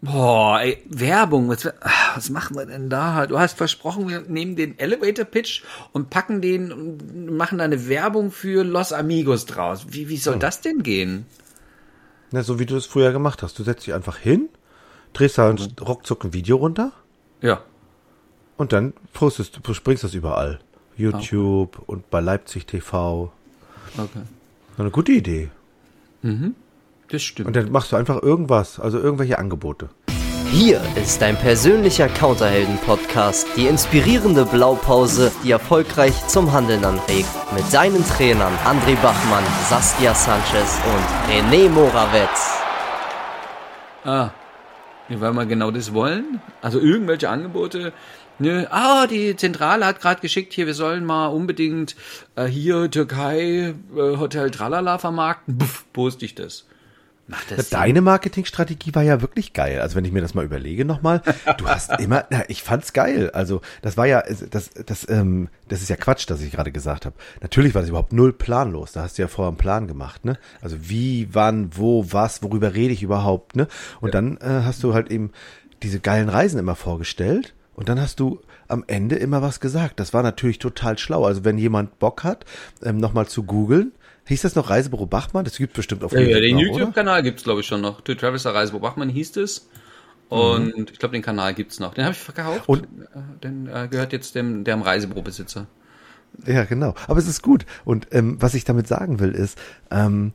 Boah, ey, Werbung, was, was machen wir denn da? Du hast versprochen, wir nehmen den Elevator Pitch und packen den und machen da eine Werbung für Los Amigos draus. Wie, wie soll hm. das denn gehen? Na, so wie du es früher gemacht hast. Du setzt dich einfach hin, drehst da mhm. ruckzuck ein Video runter. Ja. Und dann postest, du springst das überall. YouTube okay. und bei Leipzig TV. Okay. Eine gute Idee. Mhm. Das stimmt. Und dann machst du einfach irgendwas, also irgendwelche Angebote. Hier ist dein persönlicher Counterhelden-Podcast, die inspirierende Blaupause, die erfolgreich zum Handeln anregt. Mit deinen Trainern André Bachmann, Saskia Sanchez und René Morawetz. Ah, weil wir genau das wollen. Also irgendwelche Angebote. Nö, ah, die Zentrale hat gerade geschickt, hier, wir sollen mal unbedingt äh, hier Türkei äh, Hotel Tralala vermarkten. Puff, poste ich das. Deine Marketingstrategie war ja wirklich geil. Also wenn ich mir das mal überlege nochmal, du hast immer, na, ich fand's geil. Also das war ja, das, das, ähm, das ist ja Quatsch, dass ich gerade gesagt habe. Natürlich war das überhaupt null planlos. Da hast du ja vorher einen Plan gemacht, ne? Also wie, wann, wo, was, worüber rede ich überhaupt, ne? Und ja. dann äh, hast du halt eben diese geilen Reisen immer vorgestellt und dann hast du am Ende immer was gesagt. Das war natürlich total schlau. Also wenn jemand Bock hat, ähm, nochmal zu googeln, Hieß das noch Reisebüro Bachmann? Das gibt bestimmt auf ja, YouTube. Ja, den YouTube-Kanal gibt's glaube ich, schon noch. To Travels Reisebüro Bachmann hieß es. Und mhm. ich glaube, den Kanal gibt's noch. Den habe ich verkauft. Und äh, den äh, gehört jetzt dem, dem Reisebürobesitzer. Ja, genau. Aber es ist gut. Und ähm, was ich damit sagen will, ist, ähm,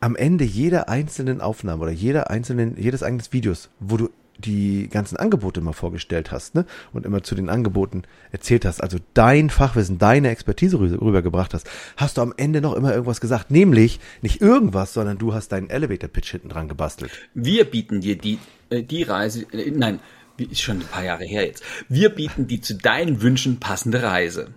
am Ende jeder einzelnen Aufnahme oder jeder einzelnen, jedes eigenen Videos, wo du die ganzen Angebote immer vorgestellt hast, ne? Und immer zu den Angeboten erzählt hast, also dein Fachwissen, deine Expertise rübergebracht hast, hast du am Ende noch immer irgendwas gesagt. Nämlich nicht irgendwas, sondern du hast deinen Elevator-Pitch hinten dran gebastelt. Wir bieten dir die, äh, die Reise, äh, nein, ist schon ein paar Jahre her jetzt. Wir bieten die zu deinen Wünschen passende Reise.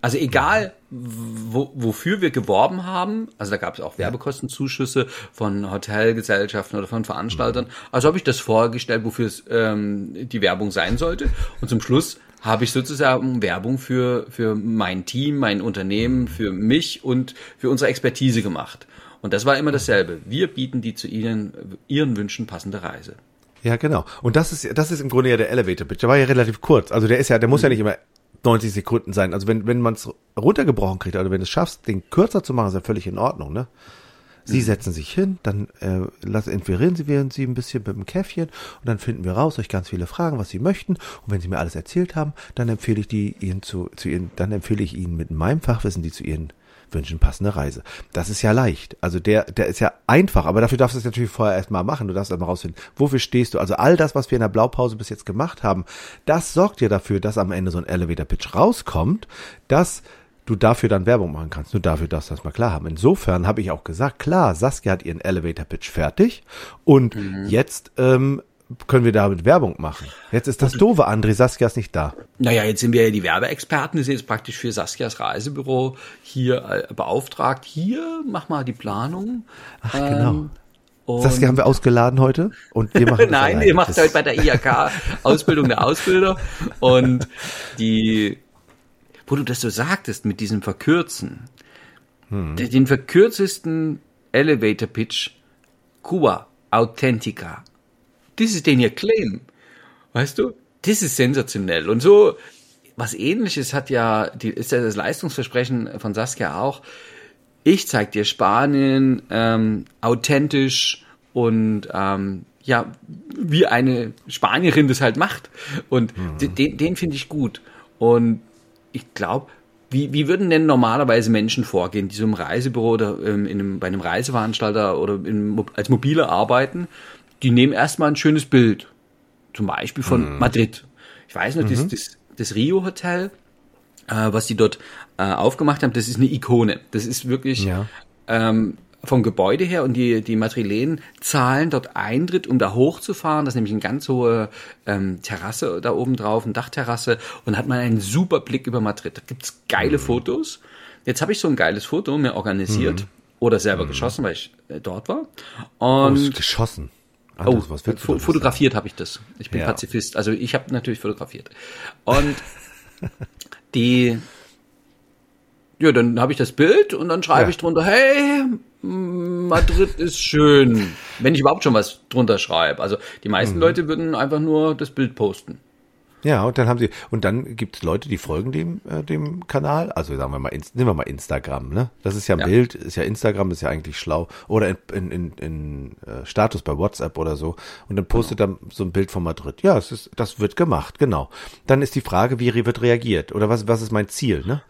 Also egal, wo, wofür wir geworben haben, also da gab es auch Werbekostenzuschüsse von Hotelgesellschaften oder von Veranstaltern. Also habe ich das vorgestellt, wofür es ähm, die Werbung sein sollte. Und zum Schluss habe ich sozusagen Werbung für, für mein Team, mein Unternehmen, für mich und für unsere Expertise gemacht. Und das war immer dasselbe. Wir bieten die zu Ihnen, Ihren Wünschen passende Reise. Ja, genau. Und das ist, das ist im Grunde ja der Elevator Pitch. Der war ja relativ kurz. Also der ist ja, der muss ja nicht immer 90 Sekunden sein. Also wenn, wenn man es runtergebrochen kriegt, oder wenn du es schaffst, den kürzer zu machen, ist ja völlig in Ordnung, ne? Sie mhm. setzen sich hin, dann äh, lassen, entwirren Sie während Sie ein bisschen mit dem Käffchen und dann finden wir raus euch ganz viele Fragen, was Sie möchten. Und wenn Sie mir alles erzählt haben, dann empfehle ich die Ihnen zu, zu Ihren, dann empfehle ich Ihnen mit meinem Fachwissen die zu Ihren wünschen passende Reise. Das ist ja leicht. Also der, der ist ja einfach, aber dafür darfst du es natürlich vorher erstmal machen. Du darfst erstmal rausfinden, wofür stehst du. Also all das, was wir in der Blaupause bis jetzt gemacht haben, das sorgt ja dafür, dass am Ende so ein Elevator Pitch rauskommt, dass du dafür dann Werbung machen kannst. Nur dafür darfst du das mal klar haben. Insofern habe ich auch gesagt, klar, Saskia hat ihren Elevator Pitch fertig und mhm. jetzt ähm, können wir damit Werbung machen. Jetzt ist das doofe, André, Saskia ist nicht da. Naja, jetzt sind wir ja die Werbeexperten, die sind jetzt praktisch für Saskias Reisebüro hier äh, beauftragt. Hier, mach mal die Planung. Ach, genau. Ähm, Saskia haben wir ausgeladen heute und wir machen Nein, ihr macht heute bei der IHK Ausbildung der Ausbilder und die, wo du das so sagtest mit diesem Verkürzen, hm. den verkürzesten Elevator Pitch, Cuba Authentica das ist den ihr Claim. Weißt du? Das ist sensationell. Und so, was ähnliches hat ja, die, ist ja das Leistungsversprechen von Saskia auch. Ich zeig dir Spanien ähm, authentisch und ähm, ja, wie eine Spanierin das halt macht. Und mhm. den, den finde ich gut. Und ich glaube, wie, wie würden denn normalerweise Menschen vorgehen, die so im Reisebüro oder ähm, in einem, bei einem Reiseveranstalter oder in, als Mobile arbeiten? Die nehmen erstmal ein schönes Bild. Zum Beispiel von mhm. Madrid. Ich weiß noch, mhm. das, das, das Rio Hotel, äh, was die dort äh, aufgemacht haben, das ist eine Ikone. Das ist wirklich ja. ähm, vom Gebäude her und die, die Madrilen zahlen dort Eintritt, um da hochzufahren. Das ist nämlich eine ganz hohe ähm, Terrasse da oben drauf, eine Dachterrasse und hat man einen super Blick über Madrid. Da gibt's geile mhm. Fotos. Jetzt habe ich so ein geiles Foto mir organisiert mhm. oder selber mhm. geschossen, weil ich äh, dort war. Und oh, geschossen. Anders, oh, was fo fotografiert habe ich das. Ich bin ja. Pazifist. Also ich habe natürlich fotografiert. Und die, ja, dann habe ich das Bild und dann schreibe ja. ich drunter, hey, Madrid ist schön, wenn ich überhaupt schon was drunter schreibe. Also die meisten mhm. Leute würden einfach nur das Bild posten. Ja, und dann haben sie, und dann gibt es Leute, die folgen dem, äh, dem Kanal, also sagen wir mal, nehmen wir mal Instagram, ne? Das ist ja ein ja. Bild, ist ja Instagram, ist ja eigentlich schlau. Oder in, in, in, in äh, Status bei WhatsApp oder so. Und dann postet genau. dann so ein Bild von Madrid. Ja, es ist, das wird gemacht, genau. Dann ist die Frage, wie wird reagiert? Oder was, was ist mein Ziel, ne?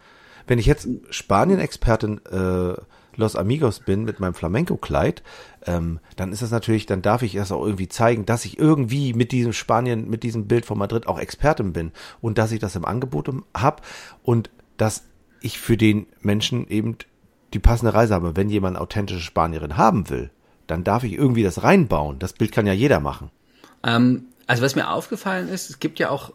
Wenn ich jetzt Spanien-Expertin äh, Los Amigos bin mit meinem Flamenco-Kleid, ähm, dann ist das natürlich, dann darf ich das auch irgendwie zeigen, dass ich irgendwie mit diesem Spanien, mit diesem Bild von Madrid auch Expertin bin und dass ich das im Angebot habe und dass ich für den Menschen eben die passende Reise habe. Wenn jemand authentische Spanierin haben will, dann darf ich irgendwie das reinbauen. Das Bild kann ja jeder machen. Ähm, also was mir aufgefallen ist, es gibt ja auch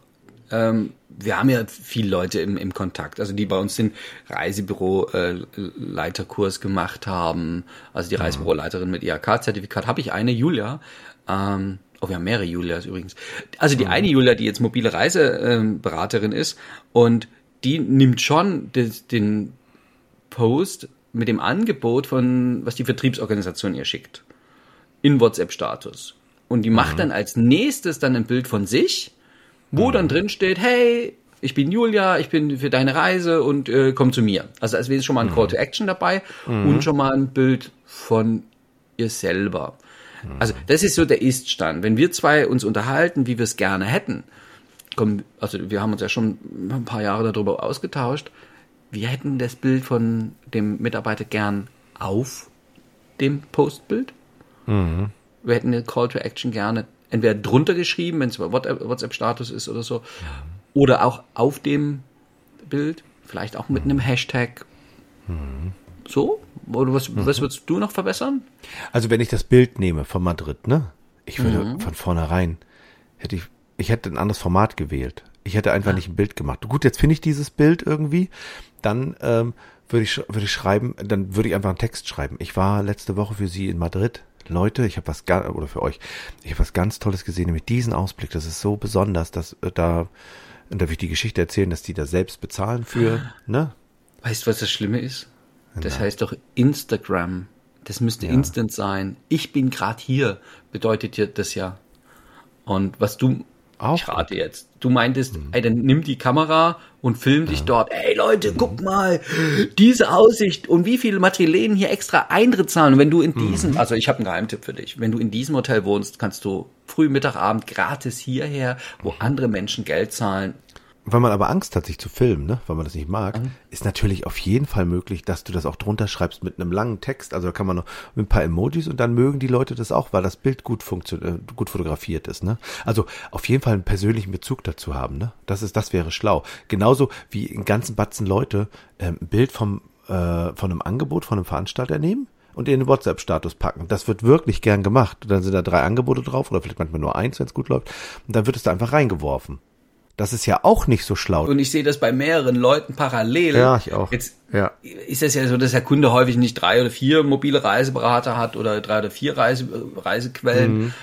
ähm, wir haben ja viele Leute im, im Kontakt, also die bei uns den Reisebüro-Leiterkurs äh, gemacht haben, also die mhm. Reisebüroleiterin mit IHK-Zertifikat, habe ich eine, Julia, ähm, oh, wir haben mehrere Julias übrigens. Also die mhm. eine Julia, die jetzt mobile Reiseberaterin ähm, ist und die nimmt schon des, den Post mit dem Angebot von, was die Vertriebsorganisation ihr schickt, in WhatsApp-Status. Und die macht mhm. dann als nächstes dann ein Bild von sich wo mhm. dann drin steht, hey, ich bin Julia, ich bin für deine Reise und äh, komm zu mir. Also als wäre schon mal ein mhm. Call to Action dabei mhm. und schon mal ein Bild von ihr selber. Also das ist so der Ist-Stand. Wenn wir zwei uns unterhalten, wie wir es gerne hätten, komm, also wir haben uns ja schon ein paar Jahre darüber ausgetauscht, wir hätten das Bild von dem Mitarbeiter gern auf dem Postbild. Mhm. Wir hätten eine Call to Action gerne entweder drunter geschrieben, wenn es WhatsApp-Status ist oder so, oder auch auf dem Bild, vielleicht auch mit einem Hashtag. Mhm. So? Oder was, mhm. was würdest du noch verbessern? Also wenn ich das Bild nehme von Madrid, ne? Ich würde mhm. von vornherein, hätte ich, ich hätte ein anderes Format gewählt. Ich hätte einfach ja. nicht ein Bild gemacht. Gut, jetzt finde ich dieses Bild irgendwie, dann ähm, würde ich, würde ich schreiben, dann würde ich einfach einen Text schreiben. Ich war letzte Woche für Sie in Madrid. Leute, ich habe was ganz, oder für euch, ich habe was ganz Tolles gesehen, nämlich diesen Ausblick. Das ist so besonders, dass äh, da, und darf ich die Geschichte erzählen, dass die da selbst bezahlen für, ne? Weißt du, was das Schlimme ist? Das heißt doch Instagram. Das müsste ja. instant sein. Ich bin gerade hier, bedeutet dir das ja. Und was du auch ich rate jetzt. Du meintest, mhm. ey, dann nimm die Kamera und film dich ja. dort. Ey Leute, mhm. guck mal, diese Aussicht und wie viele Materialien hier extra Eintritt zahlen. Und wenn du in mhm. diesem, mhm. also ich habe einen Geheimtipp für dich, wenn du in diesem Hotel wohnst, kannst du früh, Mittag, Abend gratis hierher, wo mhm. andere Menschen Geld zahlen, weil man aber Angst hat, sich zu filmen, ne? weil man das nicht mag, mhm. ist natürlich auf jeden Fall möglich, dass du das auch drunter schreibst mit einem langen Text. Also da kann man noch mit ein paar Emojis und dann mögen die Leute das auch, weil das Bild gut funktioniert, äh, gut fotografiert ist. Ne? Also auf jeden Fall einen persönlichen Bezug dazu haben. Ne? Das ist, das wäre schlau. Genauso wie einen ganzen Batzen Leute äh, ein Bild vom äh, von einem Angebot von einem Veranstalter nehmen und in den WhatsApp-Status packen. Das wird wirklich gern gemacht. Dann sind da drei Angebote drauf oder vielleicht manchmal nur eins, wenn es gut läuft. Und dann wird es da einfach reingeworfen. Das ist ja auch nicht so schlau. Und ich sehe das bei mehreren Leuten parallel. Ja, ich auch. Jetzt ja. ist es ja so, dass der Kunde häufig nicht drei oder vier mobile Reiseberater hat oder drei oder vier Reise, Reisequellen. Mhm.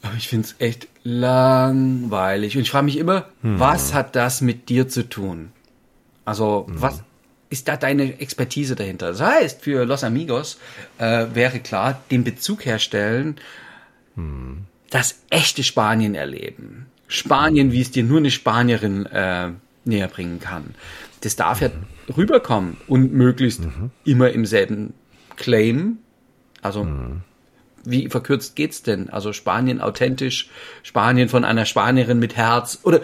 Aber ich finde es echt langweilig. Und ich frage mich immer, mhm. was hat das mit dir zu tun? Also, mhm. was ist da deine Expertise dahinter? Das heißt, für Los Amigos äh, wäre klar, den Bezug herstellen, mhm. das echte Spanien erleben Spanien, wie es dir nur eine Spanierin äh, näher bringen kann. Das darf ja rüberkommen und möglichst mhm. immer im selben Claim. Also mhm. wie verkürzt geht's denn? Also Spanien authentisch, Spanien von einer Spanierin mit Herz oder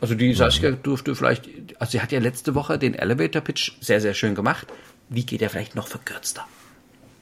also die Saskia durfte vielleicht, also sie hat ja letzte Woche den Elevator Pitch sehr sehr schön gemacht. Wie geht er vielleicht noch verkürzter?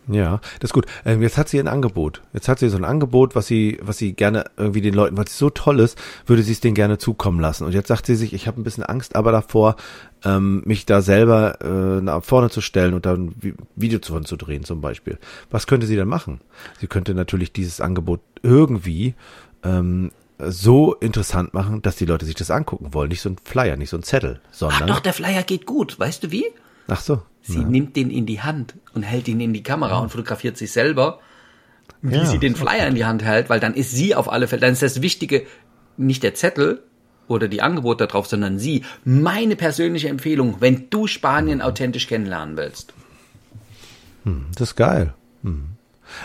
Ja, das ist gut. Ähm, jetzt hat sie ein Angebot. Jetzt hat sie so ein Angebot, was sie, was sie gerne irgendwie den Leuten, weil es so toll ist, würde sie es denen gerne zukommen lassen. Und jetzt sagt sie sich, ich habe ein bisschen Angst, aber davor, ähm, mich da selber äh, nach vorne zu stellen und dann ein Video zu, zu drehen zum Beispiel. Was könnte sie dann machen? Sie könnte natürlich dieses Angebot irgendwie ähm, so interessant machen, dass die Leute sich das angucken wollen. Nicht so ein Flyer, nicht so ein Zettel, sondern. Ach doch, der Flyer geht gut. Weißt du wie? Ach so. Sie ja. nimmt den in die Hand und hält ihn in die Kamera und fotografiert sich selber, wie ja, sie den Flyer in die Hand hält, weil dann ist sie auf alle Fälle, dann ist das Wichtige nicht der Zettel oder die Angebote darauf, sondern sie. Meine persönliche Empfehlung, wenn du Spanien authentisch kennenlernen willst. Hm, das ist geil. Hm.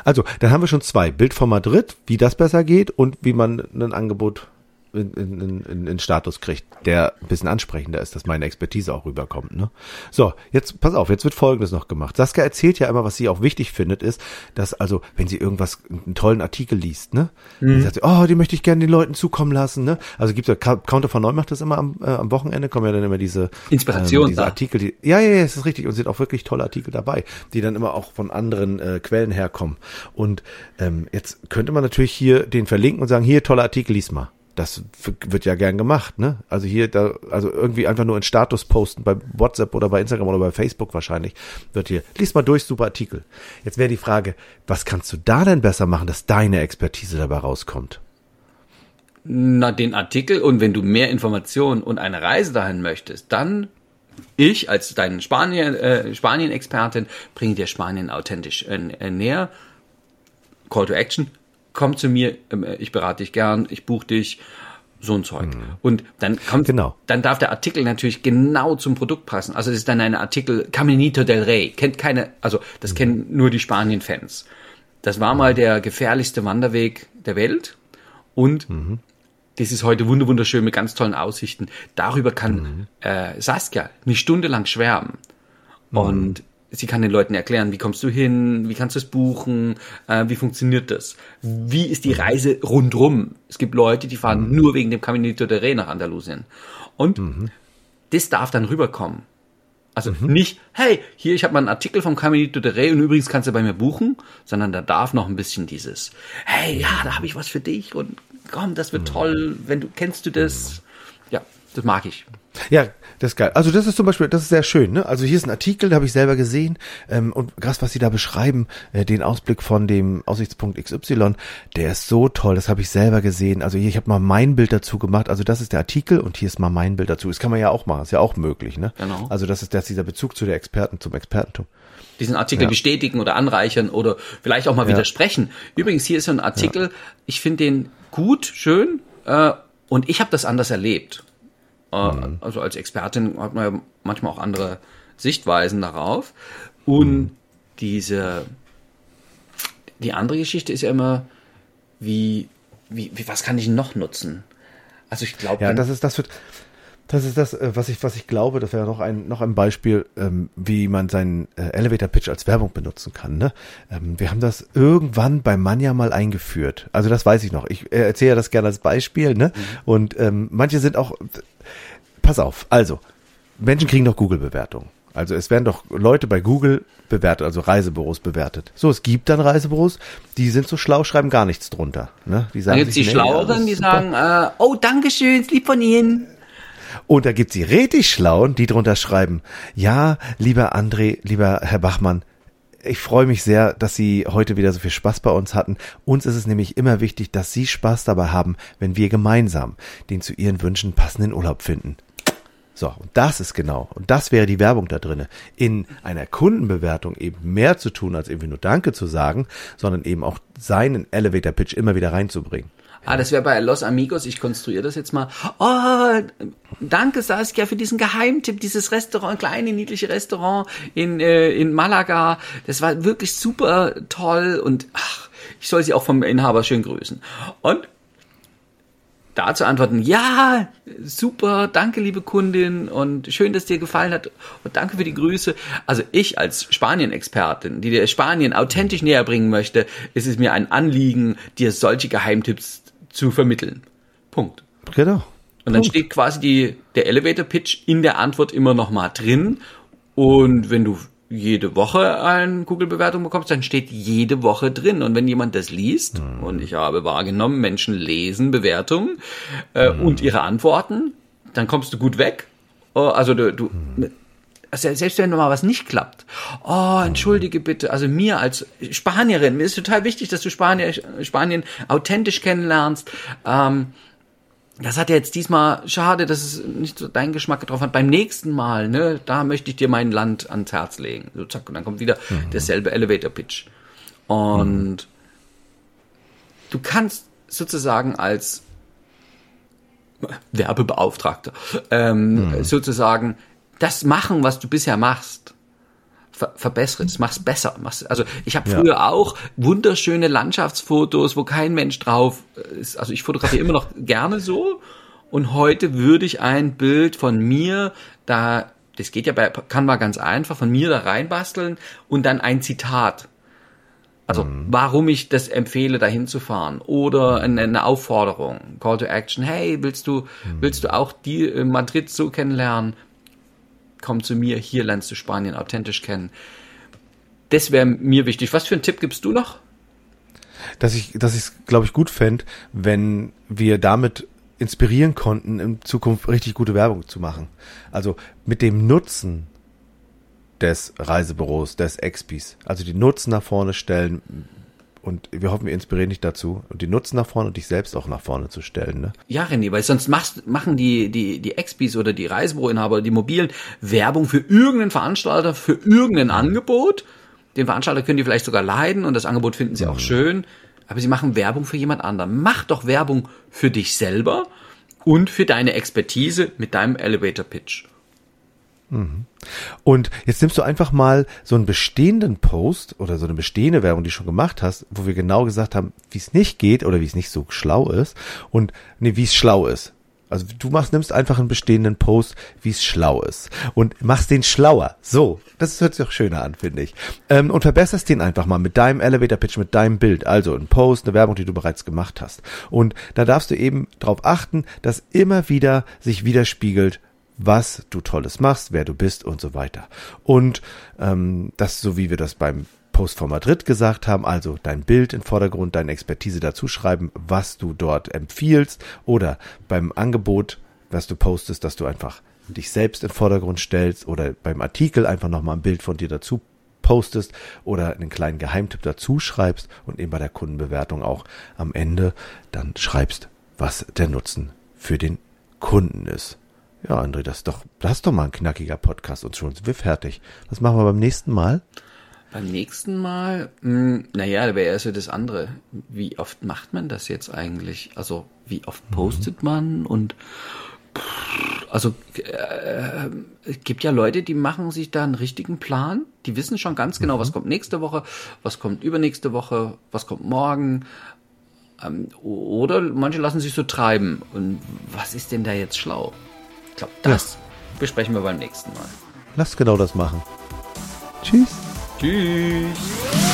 Also, dann haben wir schon zwei. Bild von Madrid, wie das besser geht und wie man ein Angebot in, in, in, in Status kriegt, der ein bisschen ansprechender ist, dass meine Expertise auch rüberkommt. Ne? So, jetzt pass auf, jetzt wird Folgendes noch gemacht. Saskia erzählt ja immer, was sie auch wichtig findet, ist, dass also, wenn sie irgendwas, einen tollen Artikel liest, ne, mhm. dann sagt sie, oh, die möchte ich gerne den Leuten zukommen lassen. Ne? Also gibt ja Counter von Neu macht das immer am, äh, am Wochenende, kommen ja dann immer diese Inspiration, ähm, diese Artikel, die, ja, ja, ja, das ist richtig und sind auch wirklich tolle Artikel dabei, die dann immer auch von anderen äh, Quellen herkommen. Und ähm, jetzt könnte man natürlich hier den verlinken und sagen, hier tolle Artikel, lies mal. Das wird ja gern gemacht, ne? Also hier, da, also irgendwie einfach nur in Status posten bei WhatsApp oder bei Instagram oder bei Facebook wahrscheinlich wird hier, lies mal durch, super Artikel. Jetzt wäre die Frage, was kannst du da denn besser machen, dass deine Expertise dabei rauskommt? Na, den Artikel und wenn du mehr Informationen und eine Reise dahin möchtest, dann ich als dein Spanien, äh, Spanien-Expertin bringe dir Spanien authentisch äh, näher. Call to Action, komm zu mir, ähm, ich berate dich gern, ich buche dich, so ein Zeug. Mhm. Und dann kommt, genau. dann darf der Artikel natürlich genau zum Produkt passen. Also es ist dann ein Artikel Caminito del Rey, kennt keine, also das mhm. kennen nur die Spanien-Fans. Das war mal der gefährlichste Wanderweg der Welt und mhm. das ist heute wunderschön mit ganz tollen Aussichten. Darüber kann mhm. äh, Saskia eine Stunde lang schwärmen. Mhm. Und sie kann den Leuten erklären, wie kommst du hin, wie kannst du es buchen, äh, wie funktioniert das, wie ist die Reise rundrum. Es gibt Leute, die fahren mhm. nur wegen dem Caminito de Rey nach Andalusien. Und mhm. das darf dann rüberkommen. Also mhm. nicht, hey, hier, ich habe mal einen Artikel vom Caminito de Rey und übrigens kannst du bei mir buchen, sondern da darf noch ein bisschen dieses, hey, ja, da habe ich was für dich und komm, das wird mhm. toll, wenn du, kennst du das? Das mag ich. Ja, das ist geil. Also das ist zum Beispiel, das ist sehr schön. Ne? Also hier ist ein Artikel, da habe ich selber gesehen ähm, und krass, was sie da beschreiben, äh, den Ausblick von dem Aussichtspunkt XY, der ist so toll. Das habe ich selber gesehen. Also hier, ich habe mal mein Bild dazu gemacht. Also das ist der Artikel und hier ist mal mein Bild dazu. Das kann man ja auch machen, ist ja auch möglich. Ne? Genau. Also das ist das dieser Bezug zu der Experten, zum Expertentum diesen Artikel ja. bestätigen oder anreichern oder vielleicht auch mal ja. widersprechen. Übrigens, hier ist so ein Artikel, ja. ich finde den gut, schön äh, und ich habe das anders erlebt. Mhm. Also als Expertin hat man ja manchmal auch andere Sichtweisen darauf. Und mhm. diese, die andere Geschichte ist ja immer, wie, wie, wie was kann ich noch nutzen? Also ich glaube. Ja, das ist, das wird, das ist das, äh, was ich, was ich glaube, das wäre noch ein, noch ein Beispiel, ähm, wie man seinen äh, Elevator Pitch als Werbung benutzen kann. Ne? Ähm, wir haben das irgendwann bei Manja mal eingeführt. Also das weiß ich noch. Ich äh, erzähle das gerne als Beispiel. Ne? Mhm. Und ähm, manche sind auch, pass auf, also, Menschen kriegen doch Google-Bewertungen. Also es werden doch Leute bei Google bewertet, also Reisebüros bewertet. So, es gibt dann Reisebüros, die sind so schlau, schreiben gar nichts drunter. Ne? Die sagen dann gibt es die Schlaueren, die sagen, äh, oh, Dankeschön, ist lieb von Ihnen. Und da gibt's die richtig Schlauen, die drunter schreiben, ja, lieber André, lieber Herr Bachmann, ich freue mich sehr, dass Sie heute wieder so viel Spaß bei uns hatten. Uns ist es nämlich immer wichtig, dass Sie Spaß dabei haben, wenn wir gemeinsam den zu Ihren Wünschen passenden Urlaub finden. So, und das ist genau, und das wäre die Werbung da drinne, in einer Kundenbewertung eben mehr zu tun, als irgendwie nur Danke zu sagen, sondern eben auch seinen Elevator Pitch immer wieder reinzubringen. Ah, das wäre bei Los Amigos, ich konstruiere das jetzt mal. Oh, danke Saskia für diesen Geheimtipp, dieses Restaurant, kleine niedliche Restaurant in, äh, in Malaga. Das war wirklich super toll und ach, ich soll sie auch vom Inhaber schön grüßen. Und dazu antworten, ja, super, danke liebe Kundin und schön, dass dir gefallen hat und danke für die Grüße. Also ich als Spanien-Expertin, die dir Spanien authentisch näher bringen möchte, ist es mir ein Anliegen, dir solche Geheimtipps zu vermitteln. Punkt. Genau. Und dann Punkt. steht quasi die, der Elevator Pitch in der Antwort immer noch mal drin. Und wenn du jede Woche eine Google-Bewertung bekommst, dann steht jede Woche drin. Und wenn jemand das liest, mhm. und ich habe wahrgenommen, Menschen lesen Bewertungen äh, mhm. und ihre Antworten, dann kommst du gut weg. Oh, also du, du mhm. Also selbst wenn mal was nicht klappt. Oh, entschuldige bitte. Also mir als Spanierin, mir ist total wichtig, dass du Spanier, Spanien authentisch kennenlernst. Ähm, das hat ja jetzt diesmal, schade, dass es nicht so deinen Geschmack getroffen hat. Beim nächsten Mal, ne, da möchte ich dir mein Land ans Herz legen. So zack, und dann kommt wieder mhm. derselbe Elevator Pitch. Und mhm. du kannst sozusagen als Werbebeauftragter ähm, mhm. sozusagen das machen, was du bisher machst, ver verbessere es, mach's besser. Mach's, also ich habe früher ja. auch wunderschöne Landschaftsfotos, wo kein Mensch drauf ist. Also ich fotografiere immer noch gerne so. Und heute würde ich ein Bild von mir da, das geht ja bei Canva ganz einfach, von mir da reinbasteln und dann ein Zitat. Also mhm. warum ich das empfehle, dahin zu fahren oder eine, eine, Aufforderung, Call to Action. Hey, willst du mhm. willst du auch die in Madrid so kennenlernen? Komm zu mir, hier lernst du Spanien authentisch kennen. Das wäre mir wichtig. Was für einen Tipp gibst du noch? Dass ich, dass es, glaube ich, gut fände, wenn wir damit inspirieren konnten, in Zukunft richtig gute Werbung zu machen. Also mit dem Nutzen des Reisebüros, des Expis. Also die Nutzen nach vorne stellen, und wir hoffen, wir inspirieren dich dazu und die Nutzen nach vorne und dich selbst auch nach vorne zu stellen. Ne? Ja, René, weil sonst machst, machen die, die, die Expis oder die Reisebüroinhaber die Mobilen Werbung für irgendeinen Veranstalter, für irgendein Angebot. Den Veranstalter können die vielleicht sogar leiden und das Angebot finden sie mhm. auch schön. Aber sie machen Werbung für jemand anderen. Mach doch Werbung für dich selber und für deine Expertise mit deinem Elevator Pitch. Mhm. Und jetzt nimmst du einfach mal so einen bestehenden Post oder so eine bestehende Werbung, die du schon gemacht hast, wo wir genau gesagt haben, wie es nicht geht oder wie es nicht so schlau ist und nee, wie es schlau ist. Also du machst, nimmst einfach einen bestehenden Post, wie es schlau ist und machst den schlauer. So, das hört sich auch schöner an, finde ich. Ähm, und verbesserst den einfach mal mit deinem Elevator Pitch, mit deinem Bild. Also ein Post, eine Werbung, die du bereits gemacht hast. Und da darfst du eben darauf achten, dass immer wieder sich widerspiegelt, was du Tolles machst, wer du bist und so weiter. Und ähm, das, so wie wir das beim Post von Madrid gesagt haben, also dein Bild im Vordergrund, deine Expertise dazu schreiben, was du dort empfiehlst oder beim Angebot, was du postest, dass du einfach dich selbst im Vordergrund stellst oder beim Artikel einfach nochmal ein Bild von dir dazu postest oder einen kleinen Geheimtipp dazu schreibst und eben bei der Kundenbewertung auch am Ende dann schreibst, was der Nutzen für den Kunden ist. Ja, André, das ist doch, das ist doch mal ein knackiger Podcast und schon sind wir fertig. Was machen wir beim nächsten Mal? Beim nächsten Mal, mh, hm, naja, da wäre erst so das andere. Wie oft macht man das jetzt eigentlich? Also, wie oft mhm. postet mhm. man und also äh, es gibt ja Leute, die machen sich da einen richtigen Plan. Die wissen schon ganz genau, mhm. was kommt nächste Woche, was kommt übernächste Woche, was kommt morgen. Ähm, oder manche lassen sich so treiben. Und was ist denn da jetzt schlau? Ich glaube, das ja. besprechen wir beim nächsten Mal. Lass genau das machen. Tschüss. Tschüss.